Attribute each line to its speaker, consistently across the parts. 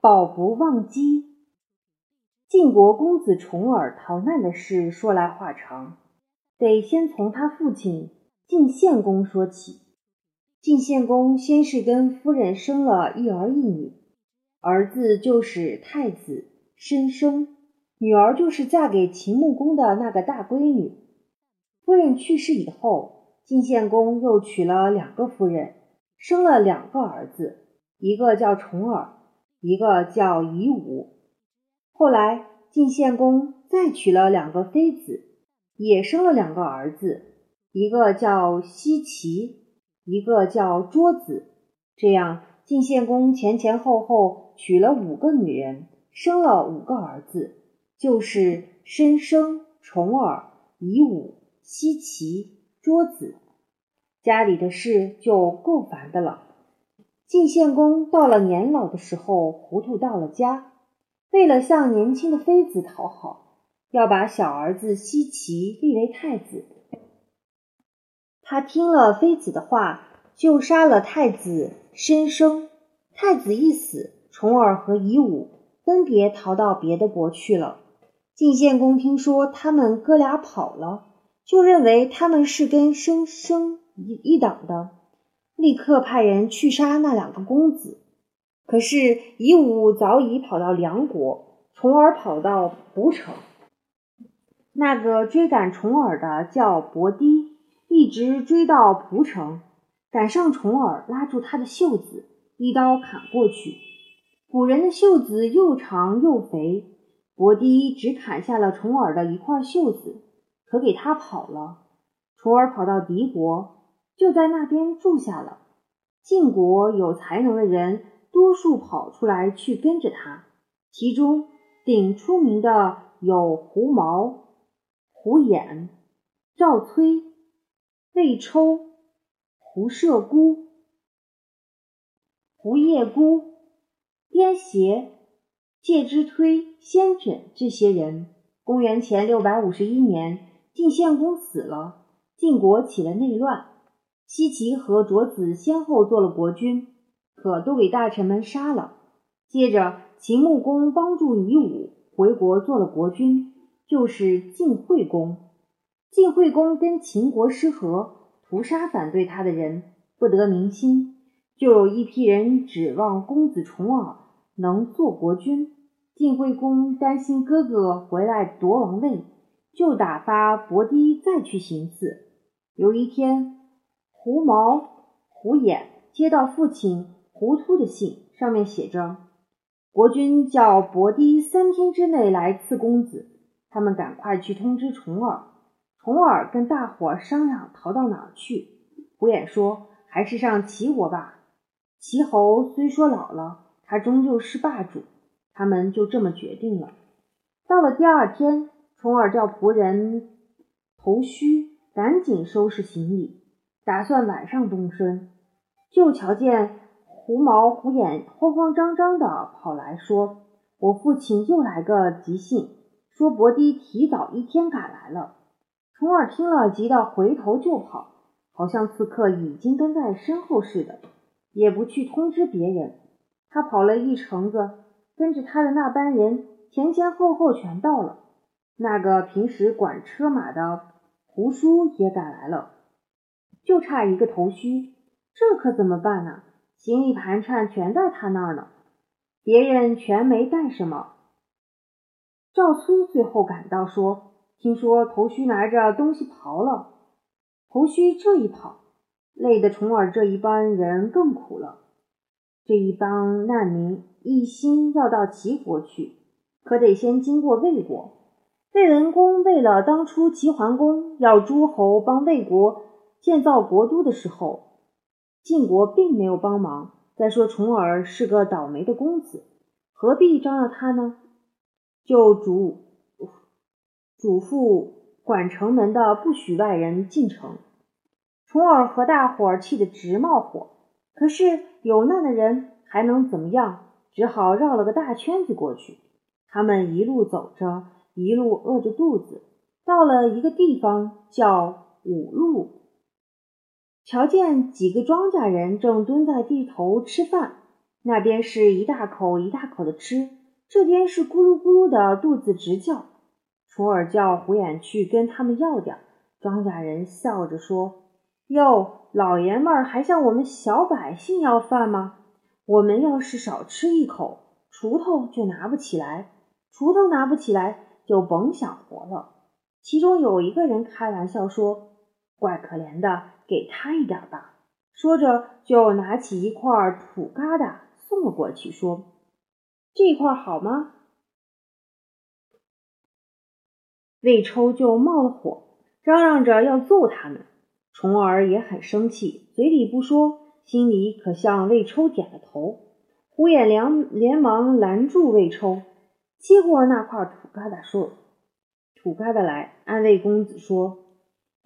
Speaker 1: 保不忘机。晋国公子重耳逃难的事说来话长，得先从他父亲晋献公说起。晋献公先是跟夫人生了一儿一女，儿子就是太子申生，女儿就是嫁给秦穆公的那个大闺女。夫人去世以后，晋献公又娶了两个夫人，生了两个儿子，一个叫重耳，一个叫夷吾。后来晋献公再娶了两个妃子，也生了两个儿子，一个叫奚齐，一个叫桌子。这样，晋献公前前后后娶了五个女人，生了五个儿子，就是申生、重耳、夷吾。西岐、桌子，家里的事就够烦的了。晋献公到了年老的时候，糊涂到了家，为了向年轻的妃子讨好，要把小儿子西岐立为太子。他听了妃子的话，就杀了太子申生。太子一死，重耳和夷吾分别逃到别的国去了。晋献公听说他们哥俩跑了。就认为他们是跟生生一一党的，立刻派人去杀那两个公子。可是夷吾早已跑到梁国，重耳跑到蒲城。那个追赶重耳的叫伯堤，一直追到蒲城，赶上重耳，拉住他的袖子，一刀砍过去。古人的袖子又长又肥，伯堤只砍下了重耳的一块袖子。可给他跑了，重耳跑到敌国，就在那边住下了。晋国有才能的人，多数跑出来去跟着他，其中顶出名的有胡毛、胡衍、赵崔、魏抽、胡射孤、胡叶孤、颠邪、介之推、先轸这些人。公元前六百五十一年。晋献公死了，晋国起了内乱。西岐和卓子先后做了国君，可都给大臣们杀了。接着，秦穆公帮助夷吾回国做了国君，就是晋惠公。晋惠公跟秦国失和，屠杀反对他的人，不得民心。就有一批人指望公子重耳能做国君。晋惠公担心哥哥回来夺王位。就打发伯堤再去行刺。有一天，胡毛、胡衍接到父亲胡突的信，上面写着：“国君叫伯堤三天之内来赐公子。”他们赶快去通知重耳。重耳跟大伙商量逃到哪儿去。胡衍说：“还是上齐国吧。齐侯虽说老了，他终究是霸主。”他们就这么决定了。到了第二天。重耳叫仆人头须赶紧收拾行李，打算晚上动身。就瞧见胡毛、胡眼慌慌张张的跑来说：“我父亲又来个急信，说伯堤提早一天赶来了。”重耳听了，急得回头就跑，好像刺客已经跟在身后似的，也不去通知别人。他跑了一程子，跟着他的那班人前前后后全到了。那个平时管车马的胡叔也赶来了，就差一个头须，这可怎么办呢？行李盘缠全在他那儿呢，别人全没带什么。赵苏最后赶到，说：“听说头须拿着东西跑了。”头须这一跑，累得重耳这一帮人更苦了。这一帮难民一心要到齐国去，可得先经过魏国。魏文公为了当初齐桓公要诸侯帮魏国建造国都的时候，晋国并没有帮忙。再说重耳是个倒霉的公子，何必招惹他呢？就嘱嘱咐管城门的不许外人进城。重耳和大伙儿气得直冒火，可是有难的人还能怎么样？只好绕了个大圈子过去。他们一路走着。一路饿着肚子，到了一个地方叫五路，瞧见几个庄稼人正蹲在地头吃饭。那边是一大口一大口的吃，这边是咕噜咕噜的肚子直叫。楚儿叫胡眼去跟他们要点。庄稼人笑着说：“哟，老爷们儿还向我们小百姓要饭吗？我们要是少吃一口，锄头就拿不起来，锄头拿不起来，就甭想活了。”其中有一个人开玩笑说：“怪可怜的，给他一点吧。”说着，就拿起一块土疙瘩送了过去，说：“这块好吗？”魏抽就冒了火，嚷嚷着要揍他们。虫儿也很生气，嘴里不说，心里可向魏抽点了头。胡眼良连忙拦住魏抽，接过那块土疙瘩，说：“土疙瘩来，安慰公子说，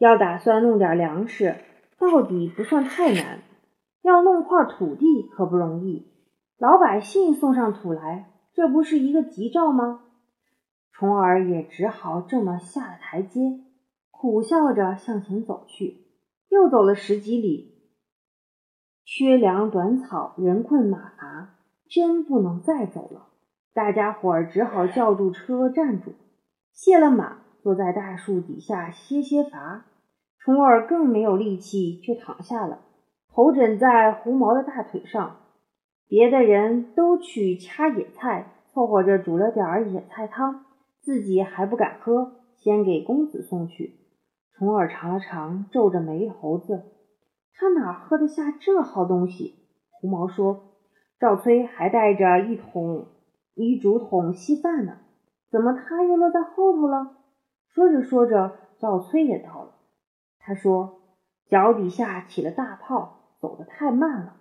Speaker 1: 要打算弄点粮食。”到底不算太难，要弄块土地可不容易。老百姓送上土来，这不是一个吉兆吗？重儿也只好这么下了台阶，苦笑着向前走去。又走了十几里，缺粮短草，人困马乏，真不能再走了。大家伙儿只好叫住车，站住，卸了马，坐在大树底下歇歇乏。虫儿更没有力气，就躺下了，头枕在胡毛的大腿上。别的人都去掐野菜，凑合着煮了点野菜汤，自己还不敢喝，先给公子送去。虫儿尝了尝，皱着眉头子，他哪喝得下这好东西？胡毛说：“赵崔还带着一桶一竹筒稀饭呢，怎么他又落在后头了？”说着说着，赵崔也到了。他说：“脚底下起了大泡，走得太慢了。”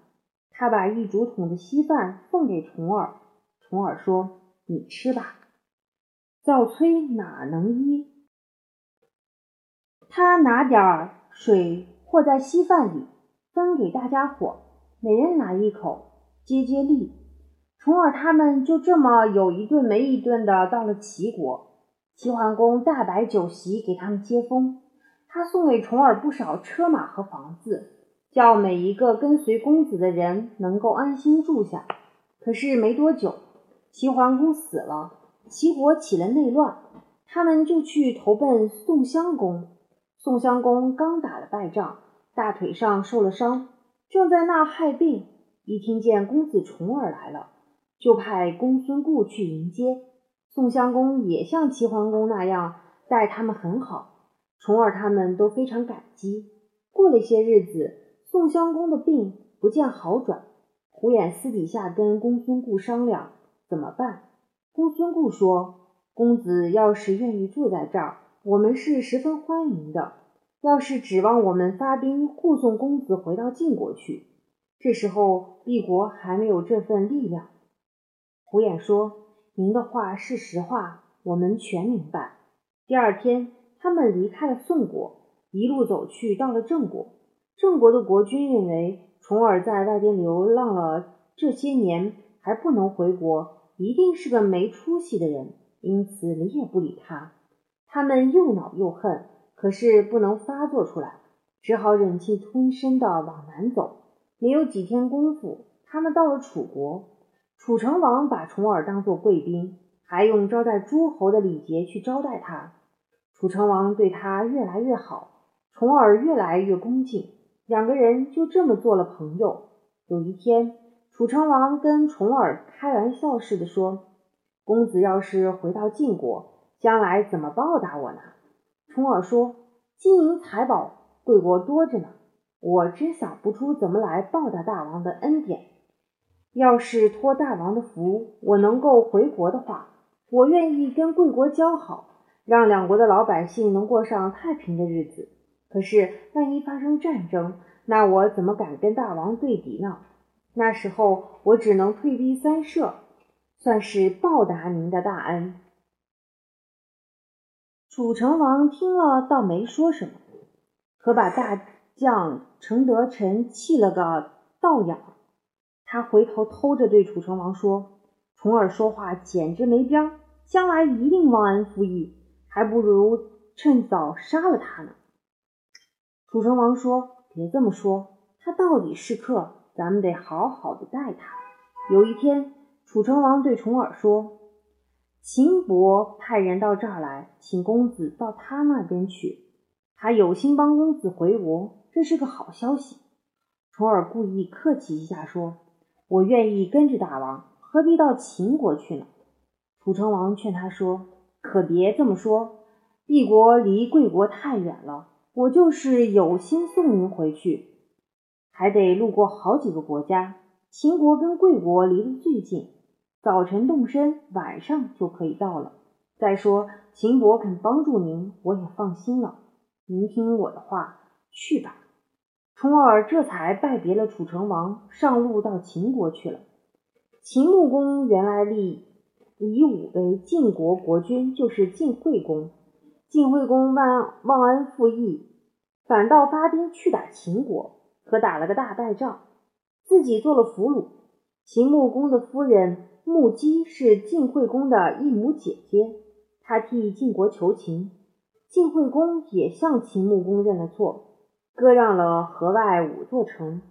Speaker 1: 他把一竹筒的稀饭奉给虫儿。虫儿说：“你吃吧。”赵崔哪能医？他拿点儿水和在稀饭里，分给大家伙，每人拿一口，接接力。虫儿他们就这么有一顿没一顿的到了齐国。齐桓公大摆酒席给他们接风。他送给重耳不少车马和房子，叫每一个跟随公子的人能够安心住下。可是没多久，齐桓公死了，齐国起了内乱，他们就去投奔宋襄公。宋襄公刚打了败仗，大腿上受了伤，正在那害病，一听见公子重耳来了，就派公孙固去迎接。宋襄公也像齐桓公那样待他们很好。重耳他们都非常感激。过了些日子，宋襄公的病不见好转。胡衍私底下跟公孙固商量怎么办。公孙固说：“公子要是愿意住在这儿，我们是十分欢迎的。要是指望我们发兵护送公子回到晋国去，这时候帝国还没有这份力量。”胡衍说：“您的话是实话，我们全明白。”第二天。他们离开了宋国，一路走去，到了郑国。郑国的国君认为重耳在外边流浪了这些年，还不能回国，一定是个没出息的人，因此理也不理他。他们又恼又恨，可是不能发作出来，只好忍气吞声的往南走。没有几天功夫，他们到了楚国。楚成王把重耳当作贵宾，还用招待诸侯的礼节去招待他。楚成王对他越来越好，重耳越来越恭敬，两个人就这么做了朋友。有一天，楚成王跟重耳开玩笑似的说：“公子要是回到晋国，将来怎么报答我呢？”重耳说：“金银财宝，贵国多着呢，我真想不出怎么来报答大王的恩典。要是托大王的福，我能够回国的话，我愿意跟贵国交好。”让两国的老百姓能过上太平的日子。可是，万一发生战争，那我怎么敢跟大王对敌呢？那时候，我只能退避三舍，算是报答您的大恩。楚成王听了，倒没说什么，可把大将程德臣气了个倒仰。他回头偷着对楚成王说：“重耳说话简直没边儿，将来一定忘恩负义。”还不如趁早杀了他呢。楚成王说：“别这么说，他到底是客，咱们得好好的待他。有一天，楚成王对重耳说：“秦伯派人到这儿来，请公子到他那边去。他有心帮公子回国，这是个好消息。”重耳故意客气一下说：“我愿意跟着大王，何必到秦国去呢？”楚成王劝他说：“可别这么说，帝国离贵国太远了。我就是有心送您回去，还得路过好几个国家。秦国跟贵国离得最近，早晨动身，晚上就可以到了。再说秦国肯帮助您，我也放心了。您听我的话，去吧。”重耳这才拜别了楚成王，上路到秦国去了。秦穆公原来立。以武为晋国国君，就是晋惠公。晋惠公忘忘恩负义，反倒发兵去打秦国，可打了个大败仗，自己做了俘虏。秦穆公的夫人穆姬是晋惠公的异母姐姐，她替晋国求情，晋惠公也向秦穆公认了错，割让了河外五座城，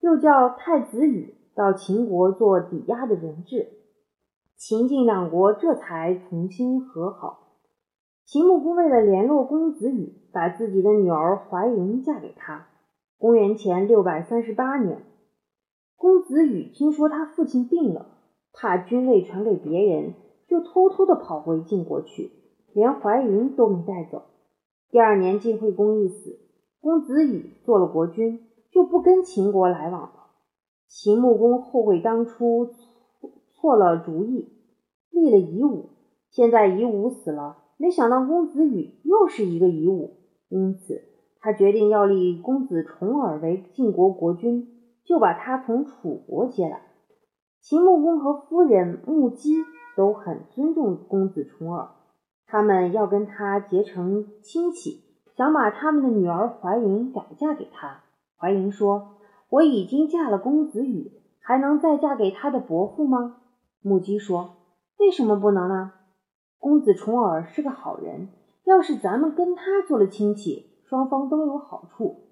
Speaker 1: 又叫太子羽到秦国做抵押的人质。秦晋两国这才重新和好。秦穆公为了联络公子羽，把自己的女儿怀莹嫁给他。公元前六百三十八年，公子羽听说他父亲病了，怕君位传给别人，就偷偷的跑回晋国去，连怀莹都没带走。第二年，晋惠公一死，公子羽做了国君，就不跟秦国来往了。秦穆公后悔当初。错了主意，立了夷吾。现在夷吾死了，没想到公子羽又是一个夷吾，因此他决定要立公子重耳为晋国国君，就把他从楚国接来。秦穆公和夫人穆姬都很尊重公子重耳，他们要跟他结成亲戚，想把他们的女儿怀莹改嫁给他。怀莹说：“我已经嫁了公子羽，还能再嫁给他的伯父吗？”母鸡说：“为什么不能呢？公子重耳是个好人，要是咱们跟他做了亲戚，双方都有好处。”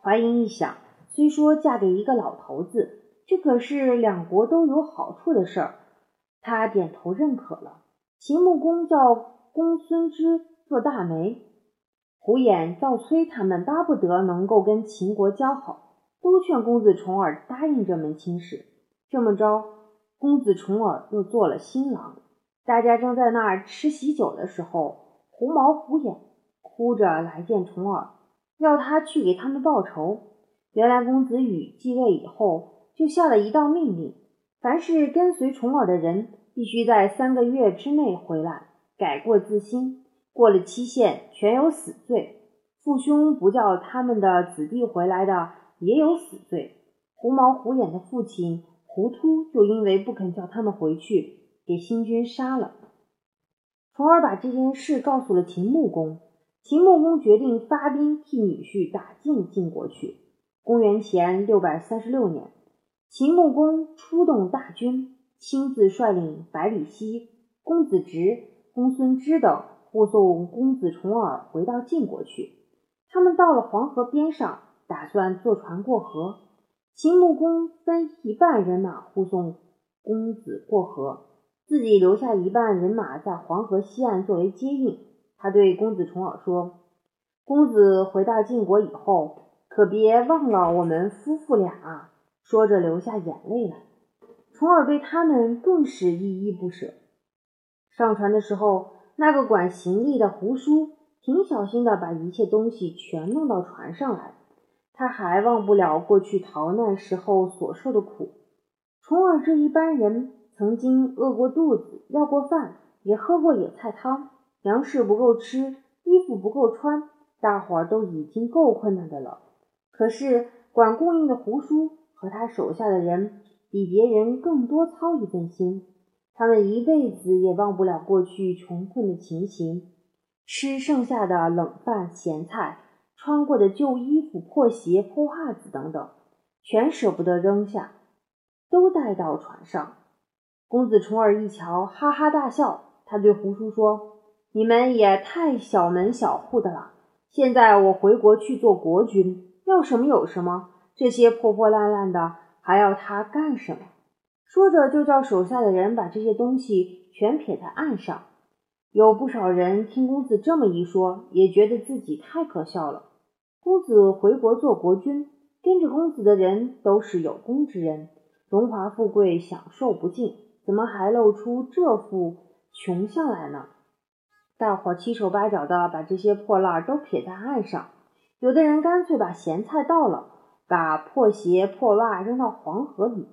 Speaker 1: 怀英一想，虽说嫁给一个老头子，这可是两国都有好处的事儿，他点头认可了。秦穆公叫公孙支做大媒，胡衍、赵崔他们巴不得能够跟秦国交好，都劝公子重耳答应这门亲事。这么着。公子重耳又做了新郎，大家正在那儿吃喜酒的时候，狐毛虎眼哭着来见重耳，要他去给他们报仇。原来公子羽继位以后，就下了一道命令：凡是跟随重耳的人，必须在三个月之内回来，改过自新。过了期限，全有死罪。父兄不叫他们的子弟回来的，也有死罪。狐毛虎眼的父亲。胡突就因为不肯叫他们回去，给新军杀了。从而把这件事告诉了秦穆公。秦穆公决定发兵替女婿打进晋国去。公元前六百三十六年，秦穆公出动大军，亲自率领百里奚、公子直、公孙支等护送公子重耳回到晋国去。他们到了黄河边上，打算坐船过河。秦穆公分一半人马护送公子过河，自己留下一半人马在黄河西岸作为接应。他对公子重耳说：“公子回到晋国以后，可别忘了我们夫妇俩。”啊！”说着流下眼泪来。重耳对他们更是依依不舍。上船的时候，那个管行李的胡叔挺小心的，把一切东西全弄到船上来。他还忘不了过去逃难时候所受的苦。重耳这一班人曾经饿过肚子，要过饭，也喝过野菜汤，粮食不够吃，衣服不够穿，大伙儿都已经够困难的了。可是管供应的胡叔和他手下的人比别人更多操一份心，他们一辈子也忘不了过去穷困的情形，吃剩下的冷饭咸菜。穿过的旧衣服、破鞋、破袜子等等，全舍不得扔下，都带到船上。公子重耳一瞧，哈哈大笑。他对胡叔说：“你们也太小门小户的了。现在我回国去做国君，要什么有什么，这些破破烂烂的还要他干什么？”说着就叫手下的人把这些东西全撇在岸上。有不少人听公子这么一说，也觉得自己太可笑了。公子回国做国君，跟着公子的人都是有功之人，荣华富贵享受不尽，怎么还露出这副穷相来呢？大伙七手八脚的把这些破烂都撇在岸上，有的人干脆把咸菜倒了，把破鞋破袜扔到黄河里。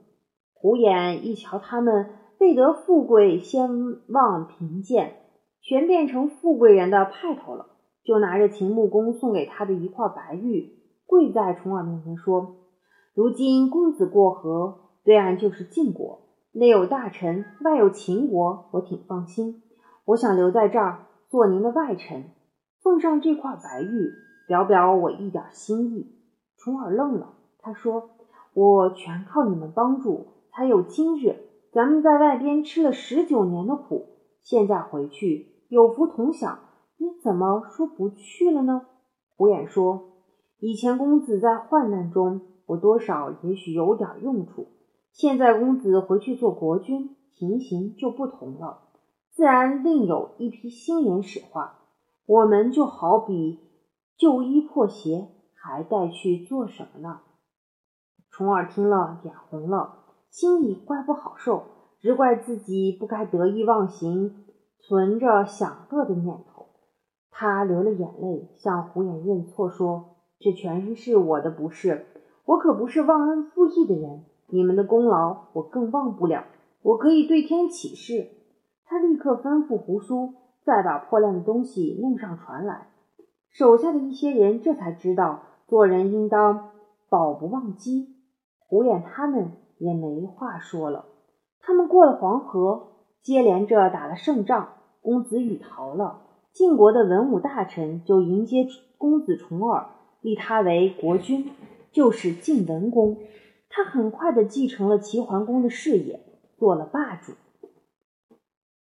Speaker 1: 胡眼一瞧，他们为得富贵，先忘贫贱，全变成富贵人的派头了，就拿着秦穆公送给他的一块白玉，跪在重耳面前说：“如今公子过河，对岸就是晋国，内有大臣，外有秦国，我挺放心。我想留在这儿做您的外臣，奉上这块白玉，表表我一点心意。”重耳愣了，他说：“我全靠你们帮助。”才有今日，咱们在外边吃了十九年的苦，现在回去有福同享，你怎么说不去了呢？胡眼说：“以前公子在患难中，我多少也许有点用处。现在公子回去做国君，情形就不同了，自然另有一批新人使唤。我们就好比旧衣破鞋，还带去做什么呢？”重耳听了，脸红了。心里怪不好受，只怪自己不该得意忘形，存着享乐的念头。他流了眼泪，向胡眼认错，说：“这全是我的不是，我可不是忘恩负义的人。你们的功劳我更忘不了，我可以对天起誓。”他立刻吩咐胡叔，再把破烂的东西弄上船来。手下的一些人这才知道，做人应当保不忘机。胡眼他们。也没话说了。他们过了黄河，接连着打了胜仗，公子羽逃了。晋国的文武大臣就迎接公子重耳，立他为国君，就是晋文公。他很快的继承了齐桓公的事业，做了霸主。